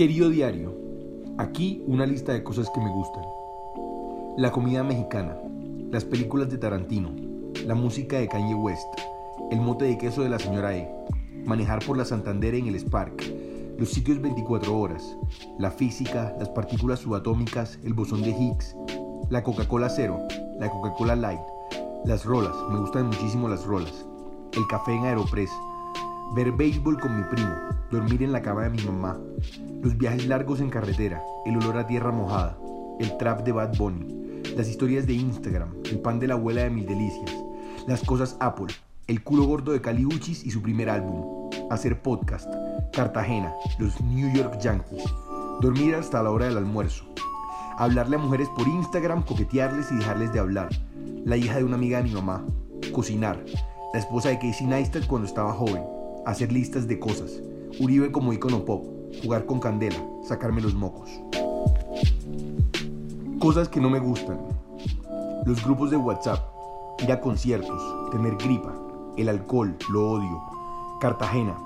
Querido diario, aquí una lista de cosas que me gustan. La comida mexicana, las películas de Tarantino, la música de Kanye West, el mote de queso de la señora E, manejar por la Santander en el Spark, los sitios 24 horas, la física, las partículas subatómicas, el bosón de Higgs, la Coca-Cola Cero, la Coca-Cola Light, las rolas, me gustan muchísimo las rolas, el café en Aeropress, ver béisbol con mi primo, dormir en la cama de mi mamá, los viajes largos en carretera, el olor a tierra mojada, el trap de Bad Bunny, las historias de Instagram, el pan de la abuela de mil delicias, las cosas Apple, el culo gordo de Cali Uchis y su primer álbum, hacer podcast, Cartagena, los New York Yankees, dormir hasta la hora del almuerzo, hablarle a mujeres por Instagram, coquetearles y dejarles de hablar, la hija de una amiga de mi mamá, cocinar, la esposa de Casey Neistat cuando estaba joven, hacer listas de cosas, Uribe como icono pop, jugar con candela, sacarme los mocos. Cosas que no me gustan. Los grupos de WhatsApp, ir a conciertos, tener gripa, el alcohol, lo odio. Cartagena,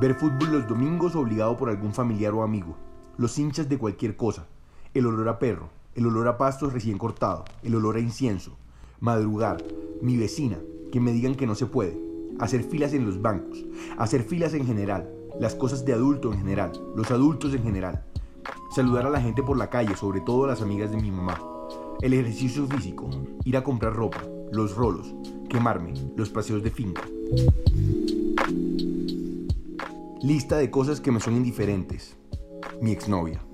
ver fútbol los domingos obligado por algún familiar o amigo. Los hinchas de cualquier cosa. El olor a perro, el olor a pastos recién cortado, el olor a incienso. Madrugar, mi vecina, que me digan que no se puede. Hacer filas en los bancos, hacer filas en general, las cosas de adulto en general, los adultos en general. Saludar a la gente por la calle, sobre todo a las amigas de mi mamá. El ejercicio físico, ir a comprar ropa, los rolos, quemarme, los paseos de finca. Lista de cosas que me son indiferentes. Mi exnovia.